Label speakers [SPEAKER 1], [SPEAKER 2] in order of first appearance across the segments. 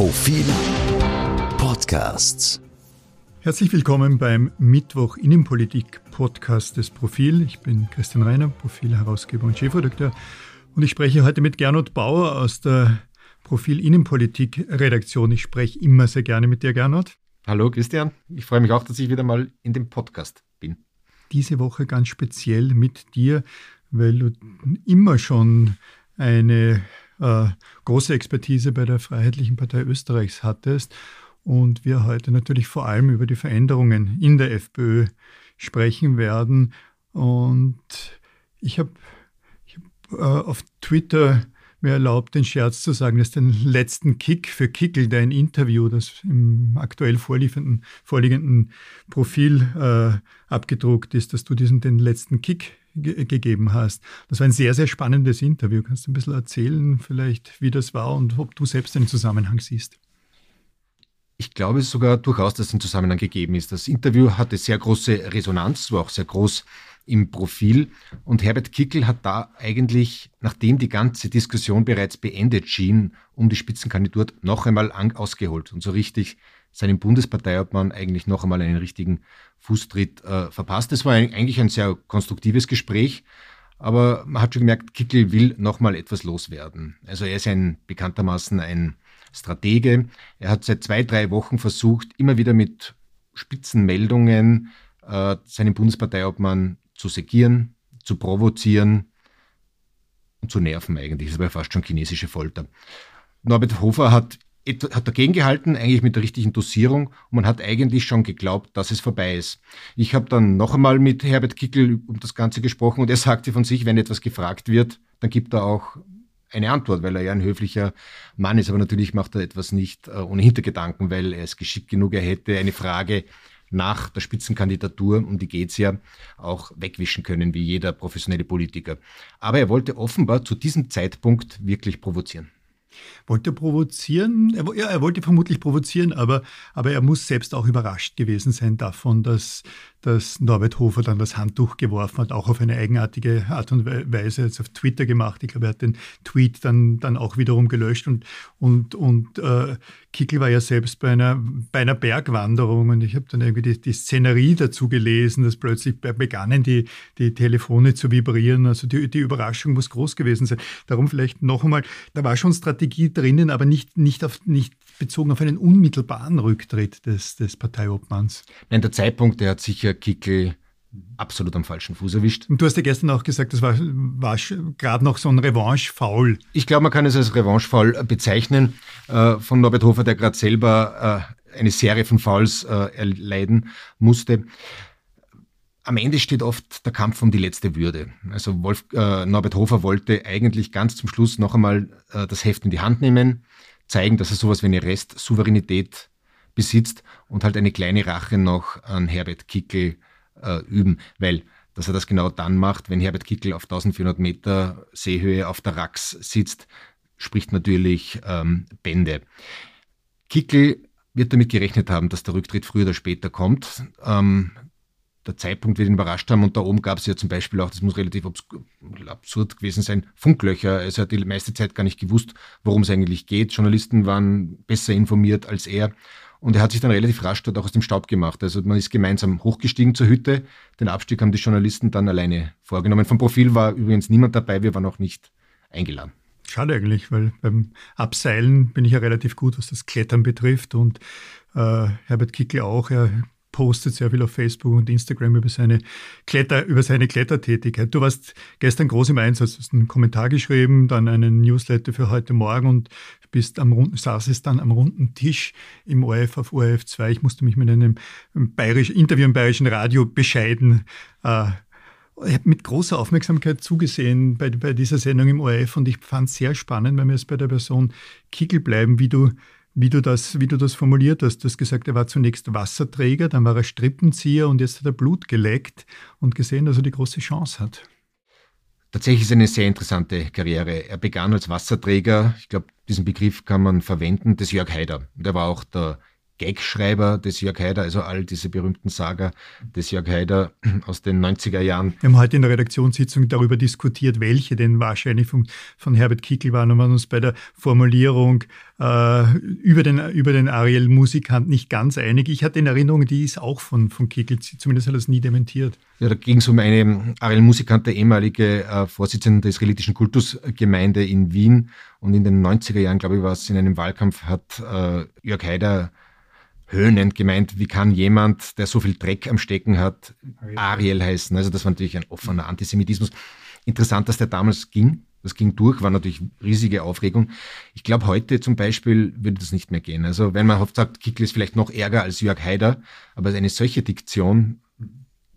[SPEAKER 1] Profil Podcasts.
[SPEAKER 2] Herzlich willkommen beim Mittwoch Innenpolitik Podcast des Profil. Ich bin Christian Reiner, Profil-Herausgeber und Chefredakteur. Und ich spreche heute mit Gernot Bauer aus der Profil Innenpolitik Redaktion. Ich spreche immer sehr gerne mit dir, Gernot.
[SPEAKER 3] Hallo Christian, ich freue mich auch, dass ich wieder mal in dem Podcast bin.
[SPEAKER 2] Diese Woche ganz speziell mit dir, weil du immer schon eine äh, große Expertise bei der Freiheitlichen Partei Österreichs hattest und wir heute natürlich vor allem über die Veränderungen in der FPÖ sprechen werden. Und ich habe hab, äh, auf Twitter mir erlaubt, den Scherz zu sagen, dass den letzten Kick für Kickel, dein Interview, das im aktuell vorliegenden Profil äh, abgedruckt ist, dass du diesen den letzten Kick ge gegeben hast. Das war ein sehr, sehr spannendes Interview. Kannst du ein bisschen erzählen, vielleicht, wie das war und ob du selbst einen Zusammenhang siehst?
[SPEAKER 3] Ich glaube sogar durchaus, dass ein Zusammenhang gegeben ist. Das Interview hatte sehr große Resonanz, war auch sehr groß im Profil. Und Herbert Kickel hat da eigentlich, nachdem die ganze Diskussion bereits beendet schien, um die Spitzenkandidatur noch einmal ausgeholt und so richtig seinem Bundesparteiobmann eigentlich noch einmal einen richtigen Fußtritt äh, verpasst. Es war ein, eigentlich ein sehr konstruktives Gespräch, aber man hat schon gemerkt, Kickel will noch mal etwas loswerden. Also er ist ein bekanntermaßen ein Stratege. Er hat seit zwei, drei Wochen versucht, immer wieder mit Spitzenmeldungen äh, seinen Bundesparteiobmann zu segieren, zu provozieren und zu nerven eigentlich. Das war fast schon chinesische Folter. Norbert Hofer hat hat dagegen gehalten, eigentlich mit der richtigen Dosierung und man hat eigentlich schon geglaubt, dass es vorbei ist. Ich habe dann noch einmal mit Herbert Kickel um das Ganze gesprochen und er sagte von sich, wenn etwas gefragt wird, dann gibt er auch eine Antwort, weil er ja ein höflicher Mann ist, aber natürlich macht er etwas nicht äh, ohne Hintergedanken, weil er es geschickt genug, er hätte eine Frage nach der Spitzenkandidatur, um die geht's ja, auch wegwischen können, wie jeder professionelle Politiker. Aber er wollte offenbar zu diesem Zeitpunkt wirklich provozieren.
[SPEAKER 2] Wollte provozieren, er, ja, er wollte vermutlich provozieren, aber, aber er muss selbst auch überrascht gewesen sein davon, dass, dass Norbert Hofer dann das Handtuch geworfen hat, auch auf eine eigenartige Art und Weise, jetzt auf Twitter gemacht. Ich glaube, er hat den Tweet dann, dann auch wiederum gelöscht und, und, und äh, Kickel war ja selbst bei einer, bei einer Bergwanderung und ich habe dann irgendwie die, die Szenerie dazu gelesen, dass plötzlich begannen die, die Telefone zu vibrieren. Also die, die Überraschung muss groß gewesen sein. Darum vielleicht noch einmal, da war schon Strategie drinnen, aber nicht, nicht, auf, nicht bezogen auf einen unmittelbaren Rücktritt des, des Parteiobmanns.
[SPEAKER 3] Nein, der Zeitpunkt, der hat sicher Kickel absolut am falschen Fuß erwischt.
[SPEAKER 2] Und du hast ja gestern auch gesagt, das war, war gerade noch so ein Revanche-Foul.
[SPEAKER 3] Ich glaube, man kann es als Revanche-Foul bezeichnen. Äh, von Norbert Hofer, der gerade selber äh, eine Serie von Fouls äh, erleiden musste. Am Ende steht oft der Kampf um die letzte Würde. Also Wolf, äh, Norbert Hofer wollte eigentlich ganz zum Schluss noch einmal äh, das Heft in die Hand nehmen, zeigen, dass er sowas wie eine Restsouveränität besitzt und halt eine kleine Rache noch an Herbert Kickel äh, üben, weil dass er das genau dann macht, wenn Herbert Kickel auf 1400 Meter Seehöhe auf der Rax sitzt, spricht natürlich ähm, Bände. Kickel wird damit gerechnet haben, dass der Rücktritt früher oder später kommt. Ähm, der Zeitpunkt wird ihn überrascht haben und da oben gab es ja zum Beispiel auch, das muss relativ absurd gewesen sein, Funklöcher. Also er hat die meiste Zeit gar nicht gewusst, worum es eigentlich geht. Journalisten waren besser informiert als er und er hat sich dann relativ rasch dort auch aus dem Staub gemacht. Also man ist gemeinsam hochgestiegen zur Hütte. Den Abstieg haben die Journalisten dann alleine vorgenommen. Vom Profil war übrigens niemand dabei. Wir waren auch nicht eingeladen.
[SPEAKER 2] Schade eigentlich, weil beim Abseilen bin ich ja relativ gut, was das Klettern betrifft. Und äh, Herbert Kickl auch. Er postet sehr viel auf Facebook und Instagram über seine Kletter, über seine Klettertätigkeit. Du warst gestern groß im Einsatz, hast einen Kommentar geschrieben, dann einen Newsletter für heute Morgen und bist am runden, saßest dann am runden Tisch im ORF auf ORF 2. Ich musste mich mit einem bayerisch, Interview im bayerischen Radio bescheiden. Äh, ich habe mit großer Aufmerksamkeit zugesehen bei, bei dieser Sendung im ORF und ich fand es sehr spannend, wenn wir jetzt bei der Person Kickel bleiben, wie du wie du das, wie du das formuliert hast. Du hast gesagt, er war zunächst Wasserträger, dann war er Strippenzieher und jetzt hat er Blut geleckt und gesehen, dass er die große Chance hat.
[SPEAKER 3] Tatsächlich ist es eine sehr interessante Karriere. Er begann als Wasserträger, ich glaube, diesen Begriff kann man verwenden, des Jörg Haider. Der war auch der Gagschreiber des Jörg Haider, also all diese berühmten Saga des Jörg Haider aus den 90er Jahren.
[SPEAKER 2] Wir haben heute in der Redaktionssitzung darüber diskutiert, welche denn wahrscheinlich von, von Herbert Kickel waren und waren uns bei der Formulierung äh, über, den, über den Ariel Musikant nicht ganz einig. Ich hatte in Erinnerung, die ist auch von, von Kickel, zumindest hat er es nie dementiert.
[SPEAKER 3] Ja, da ging es um eine Ariel Musikant, der ehemalige äh, Vorsitzende der israelitischen Kultusgemeinde in Wien. Und in den 90er Jahren, glaube ich, war es in einem Wahlkampf, hat äh, Jörg Haider höhnend gemeint, wie kann jemand, der so viel Dreck am Stecken hat, Ariel heißen. Also das war natürlich ein offener Antisemitismus. Interessant, dass der damals ging. Das ging durch, war natürlich riesige Aufregung. Ich glaube, heute zum Beispiel würde das nicht mehr gehen. Also wenn man oft sagt, Kickl ist vielleicht noch ärger als Jörg Haider, aber eine solche Diktion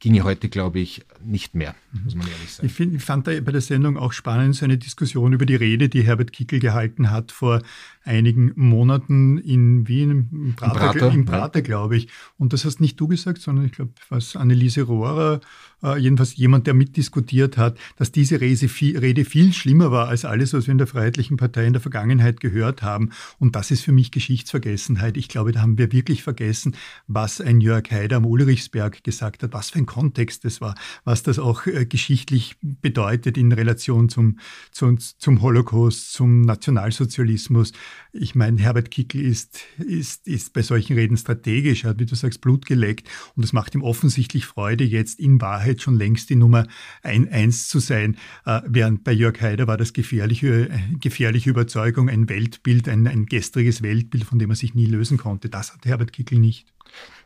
[SPEAKER 3] ginge heute, glaube ich, nicht mehr, muss man ehrlich sagen.
[SPEAKER 2] Ich, find, ich fand da bei der Sendung auch spannend so eine Diskussion über die Rede, die Herbert Kickel gehalten hat vor einigen Monaten in Wien, im Prater, Prater, Prater ja. glaube ich. Und das hast nicht du gesagt, sondern ich glaube, was Anneliese Rohrer, äh, jedenfalls jemand, der mitdiskutiert hat, dass diese Rede viel, Rede viel schlimmer war als alles, was wir in der Freiheitlichen Partei in der Vergangenheit gehört haben. Und das ist für mich Geschichtsvergessenheit. Ich glaube, da haben wir wirklich vergessen, was ein Jörg Haider am Ulrichsberg gesagt hat, was für ein Kontext das war, was das auch äh, geschichtlich bedeutet in Relation zum, zum, zum Holocaust, zum Nationalsozialismus. Ich meine, Herbert Kickl ist, ist, ist bei solchen Reden strategisch, er hat, wie du sagst, Blut geleckt und es macht ihm offensichtlich Freude, jetzt in Wahrheit schon längst die Nummer ein, eins zu sein, äh, während bei Jörg Haider war das gefährliche, gefährliche Überzeugung ein Weltbild, ein, ein gestriges Weltbild, von dem er sich nie lösen konnte. Das hat Herbert Kickl nicht.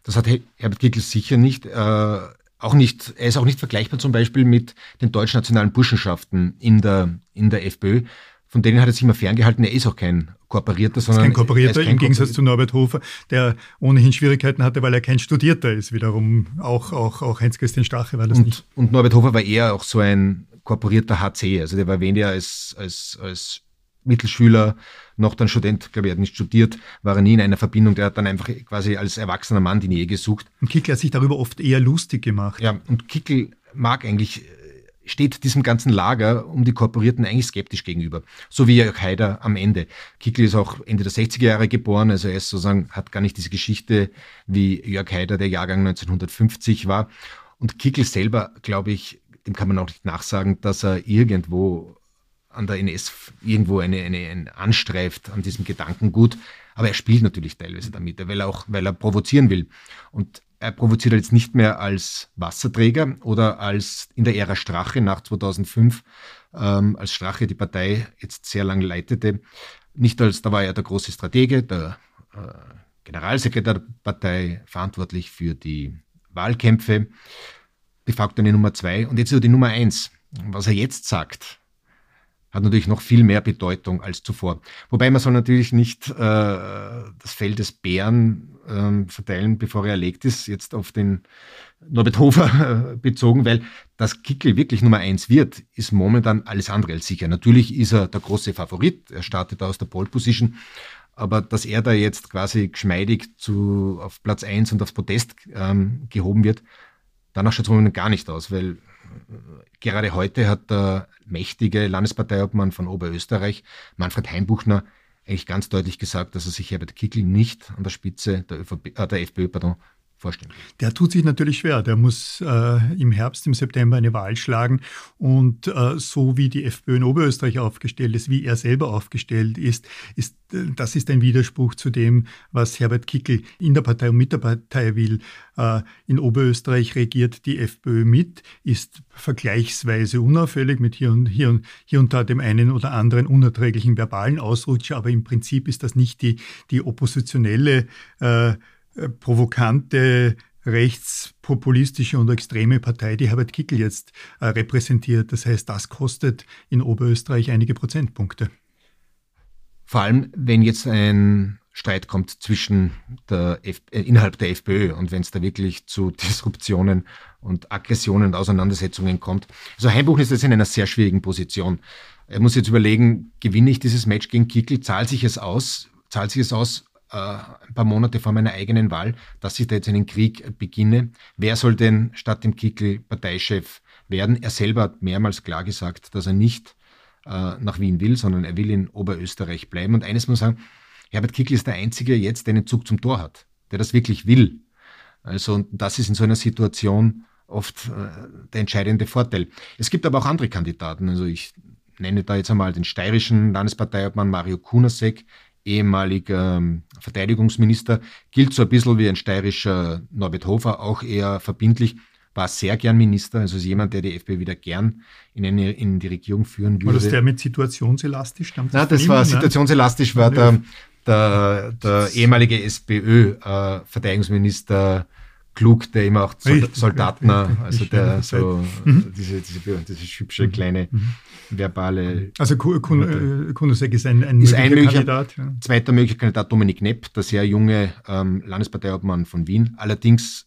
[SPEAKER 3] Das hat Herbert Kickl sicher nicht. Äh auch nicht, er ist auch nicht vergleichbar zum Beispiel mit den deutschnationalen Burschenschaften in der, in der FPÖ. Von denen hat er sich immer ferngehalten. Er ist auch kein Kooperierter, sondern.
[SPEAKER 2] Kein Kooperierter, kein im Gegensatz zu Norbert Hofer, der ohnehin Schwierigkeiten hatte, weil er kein Studierter ist. Wiederum auch, auch, auch Heinz-Christian Strache war das
[SPEAKER 3] und,
[SPEAKER 2] nicht.
[SPEAKER 3] Und Norbert Hofer war eher auch so ein kooperierter HC. Also der war weniger als, als, als Mittelschüler, noch dann Student, glaube ich, hat nicht studiert, war er nie in einer Verbindung, der hat dann einfach quasi als erwachsener Mann die Nähe gesucht.
[SPEAKER 2] Und Kickel hat sich darüber oft eher lustig gemacht.
[SPEAKER 3] Ja, und Kickel mag eigentlich steht diesem ganzen Lager um die Kooperierten eigentlich skeptisch gegenüber. So wie Jörg Haider am Ende. Kickl ist auch Ende der 60er Jahre geboren, also er ist sozusagen, hat gar nicht diese Geschichte wie Jörg Haider, der Jahrgang 1950 war. Und Kickl selber, glaube ich, dem kann man auch nicht nachsagen, dass er irgendwo an der NS irgendwo eine, eine, eine anstreift an diesem Gedankengut. Aber er spielt natürlich teilweise damit, weil er auch, weil er provozieren will. Und er provoziert jetzt nicht mehr als Wasserträger oder als in der Ära Strache nach 2005, ähm, als Strache die Partei jetzt sehr lange leitete. Nicht als, da war er der große Stratege, der äh, Generalsekretär der Partei, verantwortlich für die Wahlkämpfe, de facto eine Nummer zwei. Und jetzt ist er die Nummer eins. Was er jetzt sagt, hat natürlich noch viel mehr Bedeutung als zuvor. Wobei man soll natürlich nicht äh, das Fell des Bären ähm, verteilen, bevor er erlegt ist, jetzt auf den Norbert Hofer äh, bezogen, weil das Kickel wirklich Nummer eins wird, ist momentan alles andere als sicher. Natürlich ist er der große Favorit, er startet aus der Pole Position, aber dass er da jetzt quasi geschmeidig zu, auf Platz eins und aufs Podest ähm, gehoben wird, danach schaut es momentan gar nicht aus, weil Gerade heute hat der mächtige Landesparteiobmann von Oberösterreich, Manfred Heimbuchner, eigentlich ganz deutlich gesagt, dass er sich Herbert Kickl nicht an der Spitze der, ÖVP, äh, der FPÖ pardon, vorstellen.
[SPEAKER 2] Der tut sich natürlich schwer. Der muss äh, im Herbst, im September eine Wahl schlagen. Und äh, so wie die FPÖ in Oberösterreich aufgestellt ist, wie er selber aufgestellt ist, ist äh, das ist ein Widerspruch zu dem, was Herbert Kickel in der Partei und mit der Partei will. Äh, in Oberösterreich regiert die FPÖ mit, ist vergleichsweise unauffällig mit hier und, hier und, hier und da dem einen oder anderen unerträglichen verbalen Ausrutscher, aber im Prinzip ist das nicht die, die oppositionelle äh, provokante rechtspopulistische und extreme Partei, die Herbert Kickel jetzt äh, repräsentiert. Das heißt, das kostet in Oberösterreich einige Prozentpunkte.
[SPEAKER 3] Vor allem, wenn jetzt ein Streit kommt zwischen der F äh, innerhalb der FPÖ und wenn es da wirklich zu Disruptionen und Aggressionen und Auseinandersetzungen kommt. Also Heimbuch ist jetzt in einer sehr schwierigen Position. Er muss jetzt überlegen, gewinne ich dieses Match gegen Kickel, zahlt sich es aus, zahlt sich es aus, äh, ein paar Monate vor meiner eigenen Wahl, dass ich da jetzt einen Krieg beginne. Wer soll denn statt dem Kickel Parteichef werden? Er selber hat mehrmals klar gesagt, dass er nicht äh, nach Wien will, sondern er will in Oberösterreich bleiben. Und eines muss man sagen, Herbert Kickl ist der Einzige jetzt, der einen Zug zum Tor hat. der das wirklich will. Also und das ist in so einer Situation oft äh, der entscheidende Vorteil. Es gibt aber auch andere Kandidaten. Also ich nenne da jetzt einmal den steirischen Landesparteiobmann Mario Kunasek, ehemaliger ähm, Verteidigungsminister, gilt so ein bisschen wie ein steirischer Norbert Hofer, auch eher verbindlich, war sehr gern Minister, also ist jemand, der die FPÖ wieder gern in, eine, in die Regierung führen würde. War
[SPEAKER 2] das der mit situationselastisch?
[SPEAKER 3] Das Na, das war situationselastisch, war der, der, der ehemalige SPÖ-Verteidigungsminister äh, Klug, der immer auch Soldatner, also der so mhm. diese, diese, diese hübsche mhm. kleine mhm. verbale.
[SPEAKER 2] Also Kunusek ist ein, ein
[SPEAKER 3] ist möglicher ein möglicher Kandidat. Ja. Zweiter möglicher Kandidat Dominik Nepp, der sehr junge ähm, Landesparteiobmann von Wien, allerdings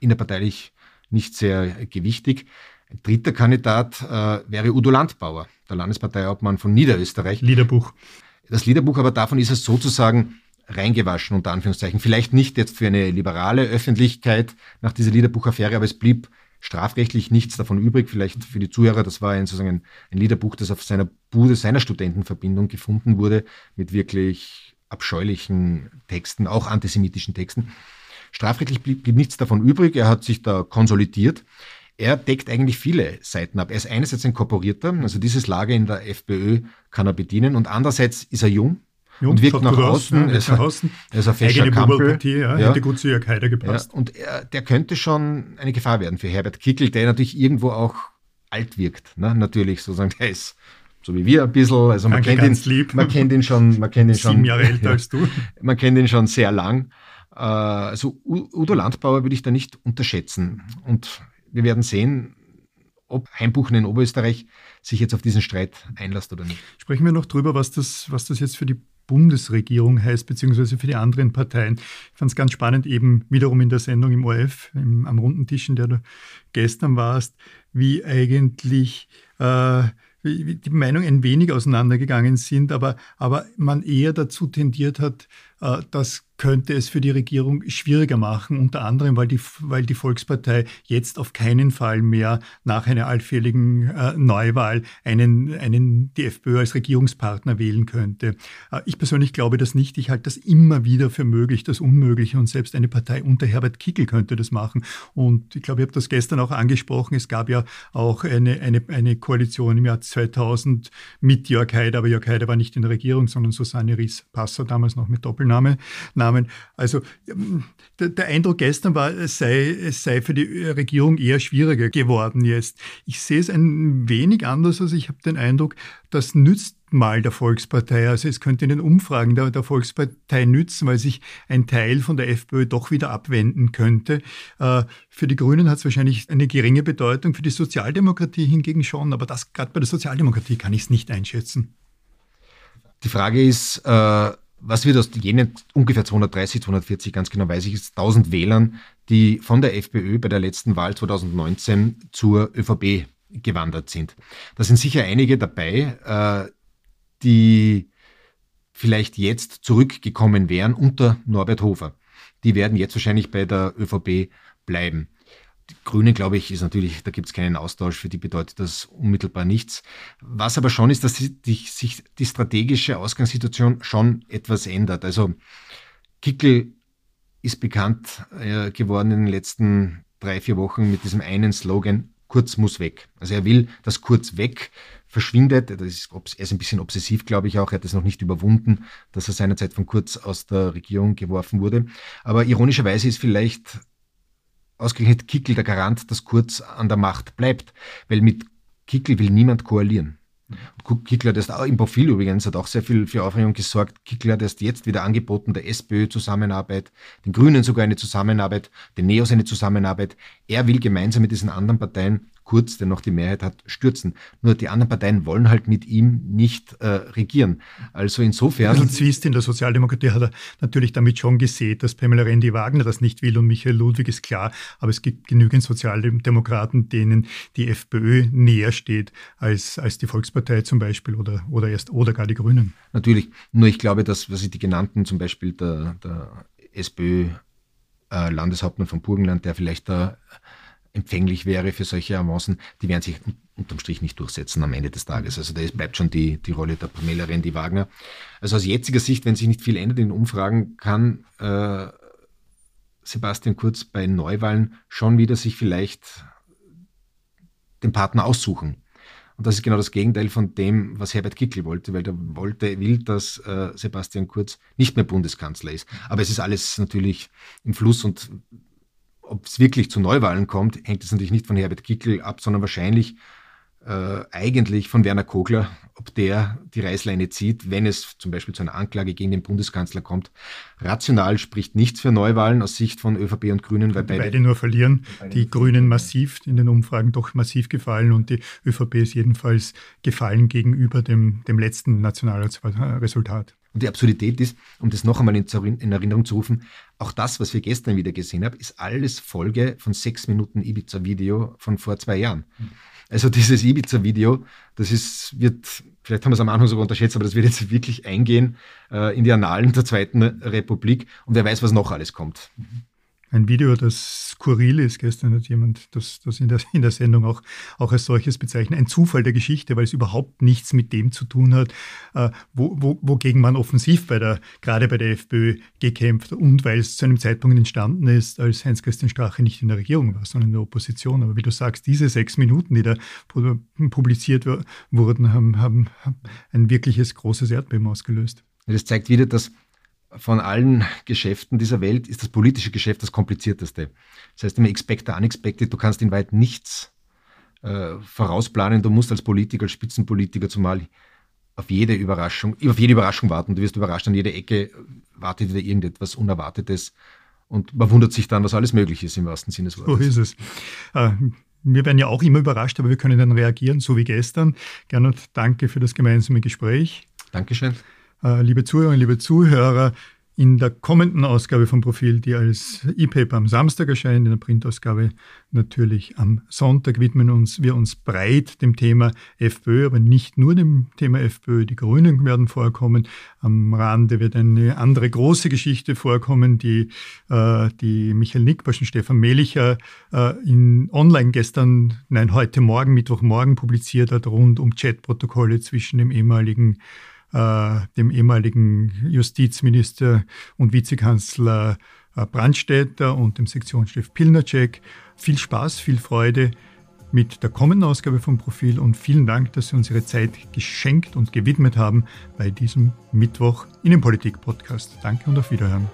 [SPEAKER 3] innerparteilich nicht sehr gewichtig. Ein dritter Kandidat äh, wäre Udo Landbauer, der Landesparteiobmann von Niederösterreich.
[SPEAKER 2] Liederbuch.
[SPEAKER 3] Das Liederbuch, aber davon ist es sozusagen reingewaschen, unter Anführungszeichen. Vielleicht nicht jetzt für eine liberale Öffentlichkeit nach dieser Liederbuchaffäre, aber es blieb strafrechtlich nichts davon übrig. Vielleicht für die Zuhörer, das war ein, sozusagen ein Liederbuch, das auf seiner Bude seiner Studentenverbindung gefunden wurde, mit wirklich abscheulichen Texten, auch antisemitischen Texten. Strafrechtlich blieb, blieb nichts davon übrig. Er hat sich da konsolidiert. Er deckt eigentlich viele Seiten ab. Er ist einerseits ein Korporierter, also dieses Lager in der FPÖ kann er bedienen und andererseits ist er jung, Jung, und wirkt nach außen.
[SPEAKER 2] Er ist, nach außen.
[SPEAKER 3] Er ist ein fescher Kampel.
[SPEAKER 2] Ja, ja. Hätte gut zu Jörg Haider gepasst.
[SPEAKER 3] Ja, und er, der könnte schon eine Gefahr werden für Herbert Kickel, der natürlich irgendwo auch alt wirkt. Ne? Natürlich sozusagen, der ist so wie wir ein bisschen. Also man kennt ihn, man kennt ihn schon, man kennt ihn schon.
[SPEAKER 2] Sieben Jahre älter als du.
[SPEAKER 3] Man kennt ihn schon sehr lang. Äh, also Udo Landbauer würde ich da nicht unterschätzen. Und wir werden sehen, ob Heimbuchen in Oberösterreich sich jetzt auf diesen Streit einlässt oder nicht.
[SPEAKER 2] Sprechen wir noch drüber, was das, was das jetzt für die Bundesregierung heißt, beziehungsweise für die anderen Parteien. Ich fand es ganz spannend, eben wiederum in der Sendung im ORF, im, am runden Tisch, in der du gestern warst, wie eigentlich äh, wie die Meinungen ein wenig auseinandergegangen sind, aber, aber man eher dazu tendiert hat, äh, dass könnte es für die Regierung schwieriger machen, unter anderem, weil die, weil die Volkspartei jetzt auf keinen Fall mehr nach einer allfälligen äh, Neuwahl einen, einen die FPÖ als Regierungspartner wählen könnte. Äh, ich persönlich glaube das nicht. Ich halte das immer wieder für möglich, das Unmögliche. Und selbst eine Partei unter Herbert Kickel könnte das machen. Und ich glaube, ich habe das gestern auch angesprochen. Es gab ja auch eine, eine, eine Koalition im Jahr 2000 mit Jörg Haider, aber Jörg Haider war nicht in der Regierung, sondern Susanne Ries-Passer, damals noch mit Doppelname. Namen. Also ähm, der, der, Eindruck gestern war, es sei, es sei für die Regierung eher schwieriger geworden jetzt. Ich sehe es ein wenig anders. Also ich habe den Eindruck, das nützt mal der Volkspartei. Also es könnte in den Umfragen der, der, Volkspartei nützen, weil sich ein Teil von der FPÖ doch wieder abwenden könnte. Äh, für die Grünen hat es wahrscheinlich eine geringe Bedeutung, für die Sozialdemokratie hingegen schon, aber das gerade bei der Sozialdemokratie kann ich es nicht einschätzen.
[SPEAKER 3] Die Frage ist, äh was wird aus jenen ungefähr 230, 240, ganz genau weiß ich, ist 1000 Wählern, die von der FPÖ bei der letzten Wahl 2019 zur ÖVP gewandert sind. Da sind sicher einige dabei, äh, die vielleicht jetzt zurückgekommen wären unter Norbert Hofer. Die werden jetzt wahrscheinlich bei der ÖVP bleiben. Die Grüne, glaube ich, ist natürlich, da gibt es keinen Austausch, für die bedeutet das unmittelbar nichts. Was aber schon ist, dass die, sich die strategische Ausgangssituation schon etwas ändert. Also Kickel ist bekannt äh, geworden in den letzten drei, vier Wochen mit diesem einen Slogan, Kurz muss weg. Also er will, dass Kurz weg verschwindet. Das ist, er ist ein bisschen obsessiv, glaube ich auch. Er hat es noch nicht überwunden, dass er seinerzeit von Kurz aus der Regierung geworfen wurde. Aber ironischerweise ist vielleicht ausgerechnet Kickel der Garant, dass Kurz an der Macht bleibt, weil mit Kickel will niemand koalieren. Kickler hat erst auch im Profil übrigens hat auch sehr viel für Aufregung gesorgt. Kickler hat erst jetzt wieder angeboten, der SPÖ Zusammenarbeit, den Grünen sogar eine Zusammenarbeit, den Neos eine Zusammenarbeit. Er will gemeinsam mit diesen anderen Parteien Kurz, der noch die Mehrheit hat, stürzen. Nur die anderen Parteien wollen halt mit ihm nicht äh, regieren. Also insofern.
[SPEAKER 2] Also Zwist in der Sozialdemokratie hat er natürlich damit schon gesehen, dass Pamela Rendi-Wagner das nicht will und Michael Ludwig ist klar. Aber es gibt genügend Sozialdemokraten, denen die FPÖ näher steht als, als die Volkspartei zum Beispiel oder, oder erst oder gar die Grünen.
[SPEAKER 3] Natürlich. Nur ich glaube, dass, was ich die genannten, zum Beispiel der, der SPÖ äh, Landeshauptmann von Burgenland, der vielleicht da empfänglich wäre für solche Avancen, die werden sich unterm Strich nicht durchsetzen am Ende des Tages. Also da bleibt schon die, die Rolle der Pamela Rendi Wagner. Also aus jetziger Sicht, wenn sich nicht viel ändert in Umfragen, kann äh, Sebastian Kurz bei Neuwahlen schon wieder sich vielleicht den Partner aussuchen. Und das ist genau das Gegenteil von dem, was Herbert Kickl wollte, weil der wollte, will, dass äh, Sebastian Kurz nicht mehr Bundeskanzler ist. Aber es ist alles natürlich im Fluss und ob es wirklich zu Neuwahlen kommt, hängt es natürlich nicht von Herbert Kickl ab, sondern wahrscheinlich äh, eigentlich von Werner Kogler, ob der die Reißleine zieht, wenn es zum Beispiel zu einer Anklage gegen den Bundeskanzler kommt. Rational spricht nichts für Neuwahlen aus Sicht von ÖVP und Grünen, weil beide,
[SPEAKER 2] beide nur verlieren. Die Grünen massiv in den Umfragen doch massiv gefallen und die ÖVP ist jedenfalls gefallen gegenüber dem, dem letzten Nationalratsresultat.
[SPEAKER 3] Und die Absurdität ist, um das noch einmal in, in, Erinnerung zu rufen, auch das, was wir gestern wieder gesehen haben, ist alles Folge von sechs Minuten Ibiza-Video von vor zwei Jahren. Mhm. Also dieses Ibiza-Video, das ist, wird, vielleicht haben wir es am Anfang sogar unterschätzt, aber das wird jetzt wirklich eingehen äh, in die Annalen der Zweiten Republik und wer weiß, was noch alles kommt.
[SPEAKER 2] Mhm ein Video, das skurril ist. Gestern hat jemand das, das in, der, in der Sendung auch, auch als solches bezeichnet. Ein Zufall der Geschichte, weil es überhaupt nichts mit dem zu tun hat, äh, wo, wo, wogegen man offensiv bei der, gerade bei der FPÖ gekämpft und weil es zu einem Zeitpunkt entstanden ist, als Heinz-Christian Strache nicht in der Regierung war, sondern in der Opposition. Aber wie du sagst, diese sechs Minuten, die da publiziert wurden, haben, haben, haben ein wirkliches großes Erdbeben ausgelöst.
[SPEAKER 3] Das zeigt wieder, dass von allen Geschäften dieser Welt ist das politische Geschäft das komplizierteste. Das heißt immer expected, unexpected, du kannst in weit nichts äh, vorausplanen, du musst als Politiker, als Spitzenpolitiker zumal auf jede Überraschung, auf jede Überraschung warten. Du wirst überrascht an jeder Ecke, wartet wieder irgendetwas Unerwartetes und man wundert sich dann, was alles möglich ist im wahrsten Sinne des
[SPEAKER 2] Wortes. So ist es. Äh, wir werden ja auch immer überrascht, aber wir können dann reagieren, so wie gestern. Gernot, danke für das gemeinsame Gespräch.
[SPEAKER 3] Dankeschön.
[SPEAKER 2] Äh, liebe Zuhörerinnen, liebe Zuhörer, in der kommenden Ausgabe vom Profil, die als E-Paper am Samstag erscheint, in der Printausgabe natürlich am Sonntag, widmen uns wir uns breit dem Thema FPÖ, aber nicht nur dem Thema FPÖ. Die Grünen werden vorkommen. Am Rande wird eine andere große Geschichte vorkommen, die, äh, die Michael Nickbasch und Stefan Melicher äh, in online gestern, nein, heute Morgen, Mittwochmorgen publiziert hat, rund um Chatprotokolle zwischen dem ehemaligen äh, dem ehemaligen Justizminister und Vizekanzler äh, Brandstätter und dem Sektionschef Pilnacek. Viel Spaß, viel Freude mit der kommenden Ausgabe vom Profil und vielen Dank, dass Sie uns Ihre Zeit geschenkt und gewidmet haben bei diesem Mittwoch Innenpolitik-Podcast. Danke und auf Wiederhören.